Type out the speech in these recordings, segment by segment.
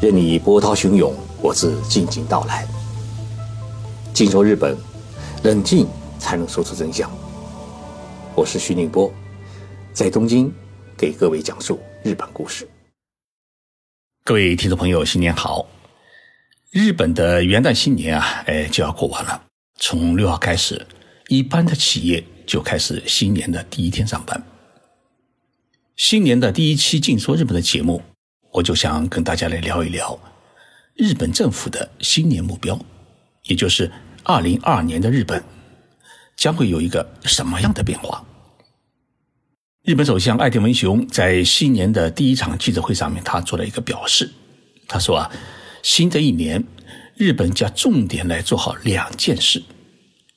任你波涛汹涌，我自静静到来。静说日本，冷静才能说出真相。我是徐宁波，在东京给各位讲述日本故事。各位听众朋友，新年好！日本的元旦新年啊，哎，就要过完了。从六号开始，一般的企业就开始新年的第一天上班。新年的第一期《静说日本》的节目，我就想跟大家来聊一聊日本政府的新年目标，也就是二零二二年的日本将会有一个什么样的变化？日本首相爱田文雄在新年的第一场记者会上面，他做了一个表示，他说啊，新的一年，日本将重点来做好两件事，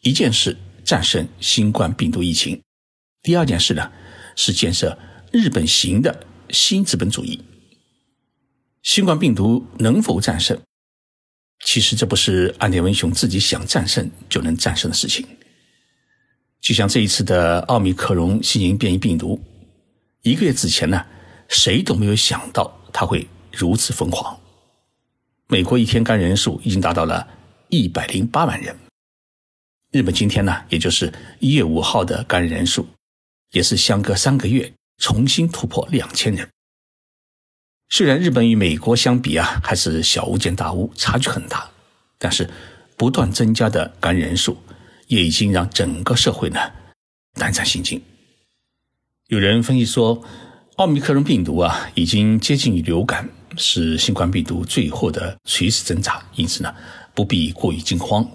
一件事战胜新冠病毒疫情，第二件事呢是建设。日本型的新资本主义，新冠病毒能否战胜？其实这不是安田文雄自己想战胜就能战胜的事情。就像这一次的奥密克戎新型变异病毒，一个月之前呢，谁都没有想到它会如此疯狂。美国一天感染人数已经达到了一百零八万人，日本今天呢，也就是一月五号的感染人数，也是相隔三个月。重新突破两千人。虽然日本与美国相比啊，还是小巫见大巫，差距很大，但是不断增加的感染人数，也已经让整个社会呢胆战心惊。有人分析说，奥密克戎病毒啊，已经接近于流感，是新冠病毒最后的垂死挣扎，因此呢，不必过于惊慌。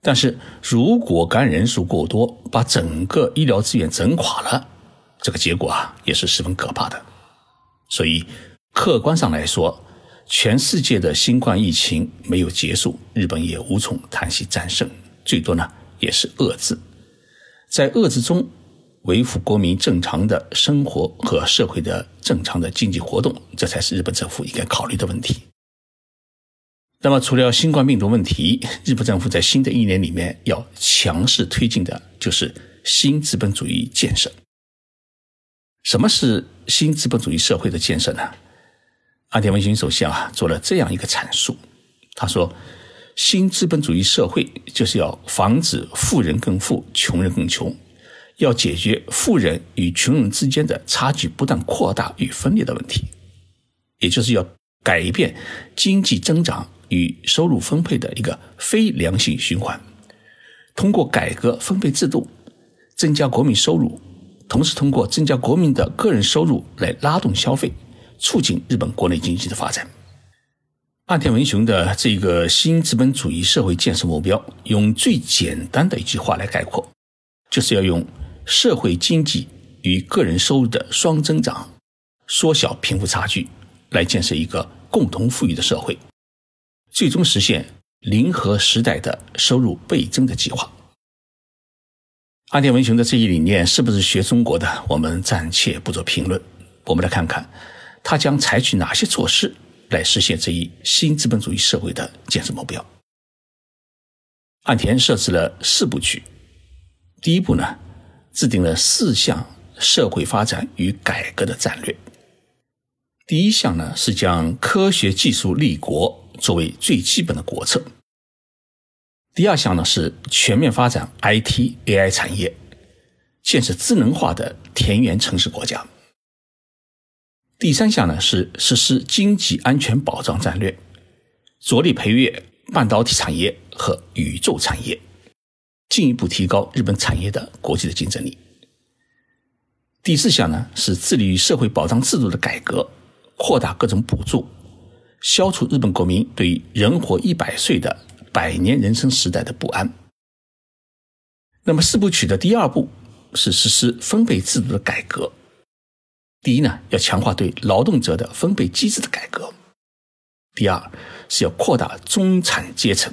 但是如果感染人数过多，把整个医疗资源整垮了。这个结果啊，也是十分可怕的。所以，客观上来说，全世界的新冠疫情没有结束，日本也无从谈起战胜，最多呢也是遏制。在遏制中，维护国民正常的生活和社会的正常的经济活动，这才是日本政府应该考虑的问题。那么，除了新冠病毒问题，日本政府在新的一年里面要强势推进的就是新资本主义建设。什么是新资本主义社会的建设呢？安田文雄首相啊做了这样一个阐述，他说：“新资本主义社会就是要防止富人更富、穷人更穷，要解决富人与穷人之间的差距不断扩大与分裂的问题，也就是要改变经济增长与收入分配的一个非良性循环，通过改革分配制度，增加国民收入。”同时，通过增加国民的个人收入来拉动消费，促进日本国内经济的发展。岸田文雄的这个新资本主义社会建设目标，用最简单的一句话来概括，就是要用社会经济与个人收入的双增长，缩小贫富差距，来建设一个共同富裕的社会，最终实现零和时代的收入倍增的计划。岸田文雄的这一理念是不是学中国的？我们暂且不做评论。我们来看看，他将采取哪些措施来实现这一新资本主义社会的建设目标？岸田设置了四部曲。第一步呢，制定了四项社会发展与改革的战略。第一项呢，是将科学技术立国作为最基本的国策。第二项呢是全面发展 IT AI 产业，建设智能化的田园城市国家。第三项呢是实施经济安全保障战略，着力培育半导体产业和宇宙产业，进一步提高日本产业的国际的竞争力。第四项呢是致力于社会保障制度的改革，扩大各种补助，消除日本国民对于人活一百岁的。百年人生时代的不安。那么四部曲的第二步是实施分配制度的改革。第一呢，要强化对劳动者的分配机制的改革；第二是要扩大中产阶层；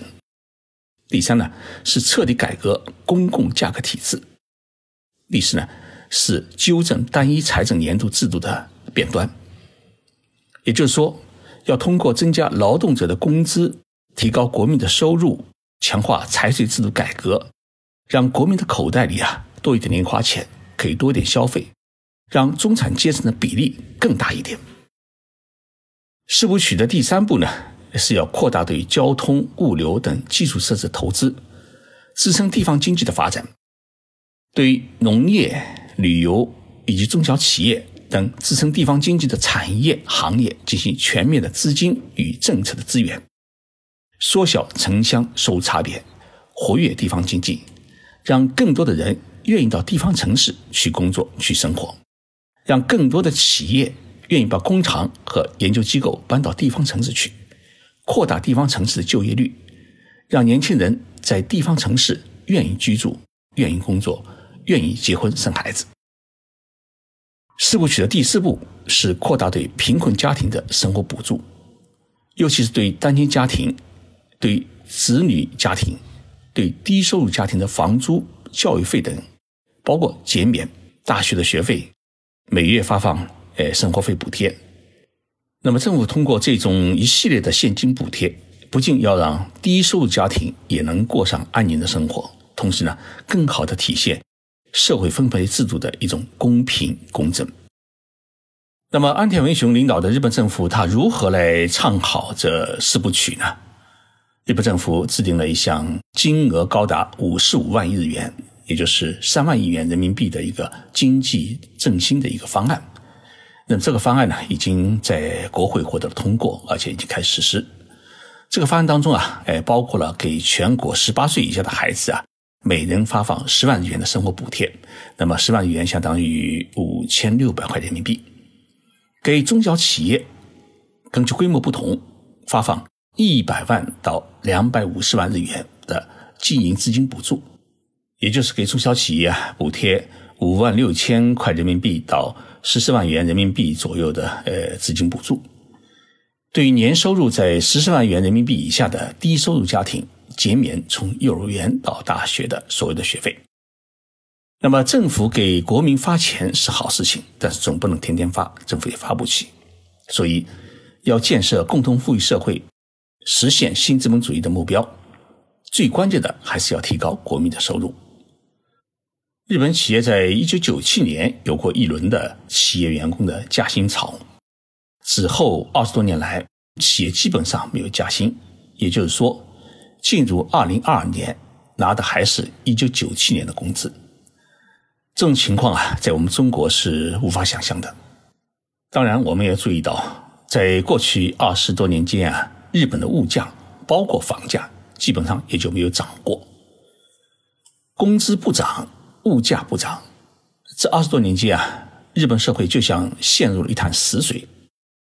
第三呢是彻底改革公共价格体制；第四呢是纠正单一财政年度制度的变端。也就是说，要通过增加劳动者的工资。提高国民的收入，强化财税制度改革，让国民的口袋里啊多一点零花钱，可以多一点消费，让中产阶层的比例更大一点。四部曲的第三步呢，是要扩大对交通、物流等基础设施投资，支撑地方经济的发展；对农业、旅游以及中小企业等支撑地方经济的产业行业进行全面的资金与政策的资源，缩小城乡收入差别，活跃地方经济，让更多的人愿意到地方城市去工作、去生活，让更多的企业。愿意把工厂和研究机构搬到地方城市去，扩大地方城市的就业率，让年轻人在地方城市愿意居住、愿意工作、愿意结婚生孩子。四部曲的第四步是扩大对贫困家庭的生活补助，尤其是对单亲家庭、对子女家庭、对低收入家庭的房租、教育费等，包括减免大学的学费，每月发放。呃，生活费补贴。那么，政府通过这种一系列的现金补贴，不仅要让低收入家庭也能过上安宁的生活，同时呢，更好的体现社会分配制度的一种公平公正。那么，安田文雄领导的日本政府，他如何来唱好这四部曲呢？日本政府制定了一项金额高达五十五万日元，也就是三万亿元人民币的一个经济振兴的一个方案。那么这个方案呢，已经在国会获得了通过，而且已经开始实施。这个方案当中啊，哎，包括了给全国十八岁以下的孩子啊，每人发放十万日元的生活补贴。那么十万日元相当于五千六百块人民币。给中小企业，根据规模不同，发放一百万到两百五十万日元的经营资金补助，也就是给中小企业啊补贴五万六千块人民币到。十四万元人民币左右的呃资金补助，对于年收入在十四万元人民币以下的低收入家庭，减免从幼儿园到大学的所有的学费。那么政府给国民发钱是好事情，但是总不能天天发，政府也发不起。所以要建设共同富裕社会，实现新资本主义的目标，最关键的还是要提高国民的收入。日本企业在一九九七年有过一轮的企业员工的加薪潮，此后二十多年来，企业基本上没有加薪，也就是说，进入二零二二年拿的还是一九九七年的工资。这种情况啊，在我们中国是无法想象的。当然，我们也注意到，在过去二十多年间啊，日本的物价，包括房价，基本上也就没有涨过，工资不涨。物价不涨，这二十多年间啊，日本社会就像陷入了一潭死水，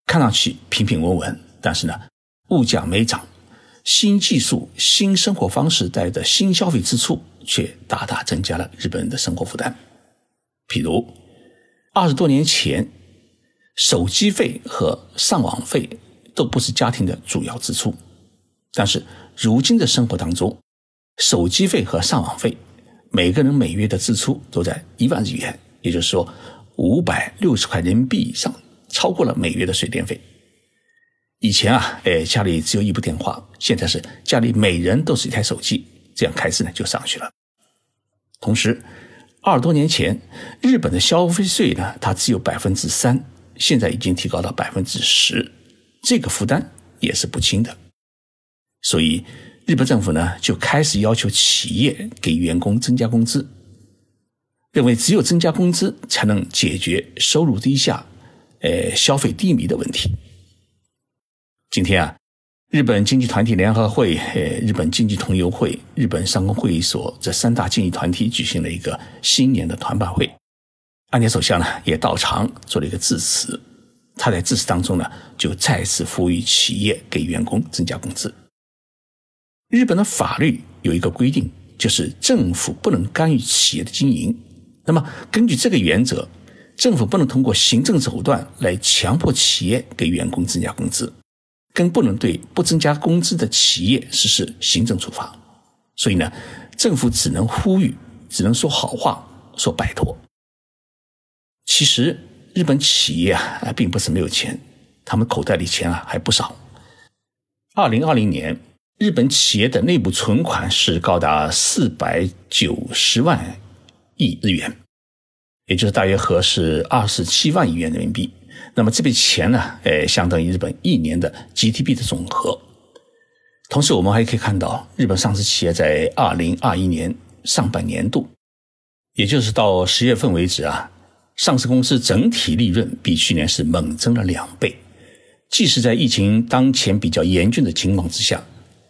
看上去平平稳稳，但是呢，物价没涨，新技术、新生活方式带来的新消费支出却大大增加了日本人的生活负担。譬如，二十多年前，手机费和上网费都不是家庭的主要支出，但是如今的生活当中，手机费和上网费。每个人每月的支出都在一万日元，也就是说五百六十块人民币以上，超过了每月的水电费。以前啊，哎，家里只有一部电话，现在是家里每人都是一台手机，这样开支呢就上去了。同时，二十多年前，日本的消费税呢，它只有百分之三，现在已经提高到百分之十，这个负担也是不轻的。所以。日本政府呢就开始要求企业给员工增加工资，认为只有增加工资才能解决收入低下、呃消费低迷的问题。今天啊，日本经济团体联合会、呃日本经济同友会、日本商工会议所这三大经济团体举行了一个新年的团拜会，安田首相呢也到场做了一个致辞，他在致辞当中呢就再次呼吁企业给员工增加工资。日本的法律有一个规定，就是政府不能干预企业的经营。那么，根据这个原则，政府不能通过行政手段来强迫企业给员工增加工资，更不能对不增加工资的企业实施行政处罚。所以呢，政府只能呼吁，只能说好话，说拜托。其实，日本企业啊，并不是没有钱，他们口袋里钱啊还不少。二零二零年。日本企业的内部存款是高达四百九十万亿日元，也就是大约合是二十七万亿元人民币。那么这笔钱呢，呃，相当于日本一年的 GDP 的总和。同时，我们还可以看到，日本上市企业在二零二一年上半年度，也就是到十月份为止啊，上市公司整体利润比去年是猛增了两倍。即使在疫情当前比较严峻的情况之下，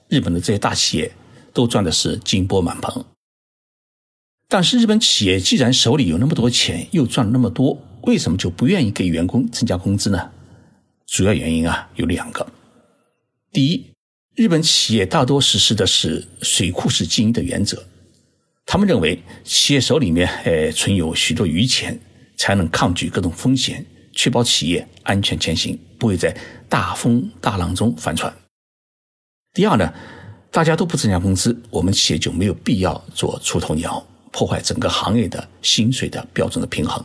日本的这些大企业都赚的是金钵满盆。但是，日本企业既然手里有那么多钱，又赚了那么多，为什么就不愿意给员工增加工资呢？主要原因啊有两个，第一。日本企业大多实施的是水库式经营的原则，他们认为企业手里面呃存有许多余钱，才能抗拒各种风险，确保企业安全前行，不会在大风大浪中翻船。第二呢，大家都不增加工资，我们企业就没有必要做出头鸟，破坏整个行业的薪水的标准的平衡。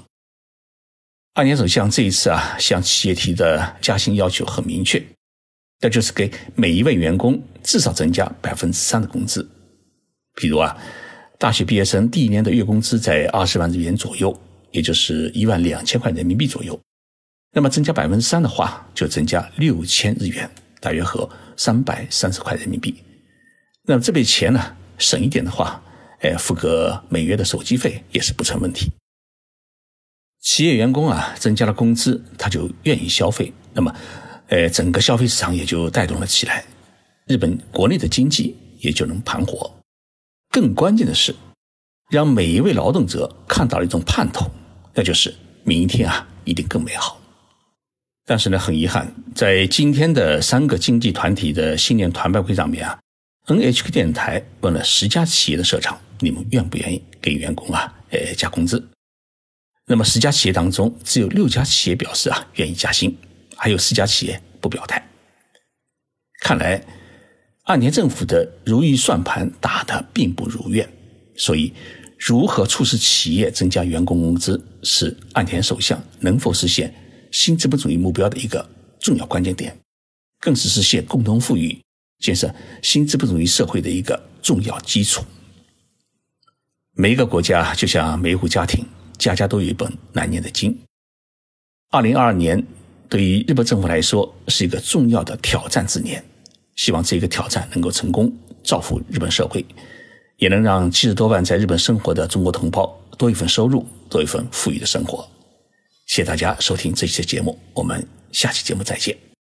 二年首相这一次啊，向企业提的加薪要求很明确。那就是给每一位员工至少增加百分之三的工资。比如啊，大学毕业生第一年的月工资在二十万日元左右，也就是一万两千块人民币左右。那么增加百分之三的话，就增加六千日元，大约合三百三十块人民币。那么这笔钱呢，省一点的话，哎，付个每月的手机费也是不成问题。企业员工啊，增加了工资，他就愿意消费。那么。呃，整个消费市场也就带动了起来，日本国内的经济也就能盘活。更关键的是，让每一位劳动者看到了一种盼头，那就是明天啊一定更美好。但是呢，很遗憾，在今天的三个经济团体的新年团拜会上面啊，NHK 电台问了十家企业的社长，你们愿不愿意给员工啊呃加工资？那么十家企业当中，只有六家企业表示啊愿意加薪。还有四家企业不表态，看来岸田政府的如意算盘打得并不如愿，所以如何促使企业增加员工工资，是岸田首相能否实现新资本主义目标的一个重要关键点，更是实现共同富裕、建设新资本主义社会的一个重要基础。每一个国家就像每一户家庭，家家都有一本难念的经。二零二二年。对于日本政府来说，是一个重要的挑战之年。希望这个挑战能够成功，造福日本社会，也能让七十多万在日本生活的中国同胞多一份收入，多一份富裕的生活。谢谢大家收听这期节目，我们下期节目再见。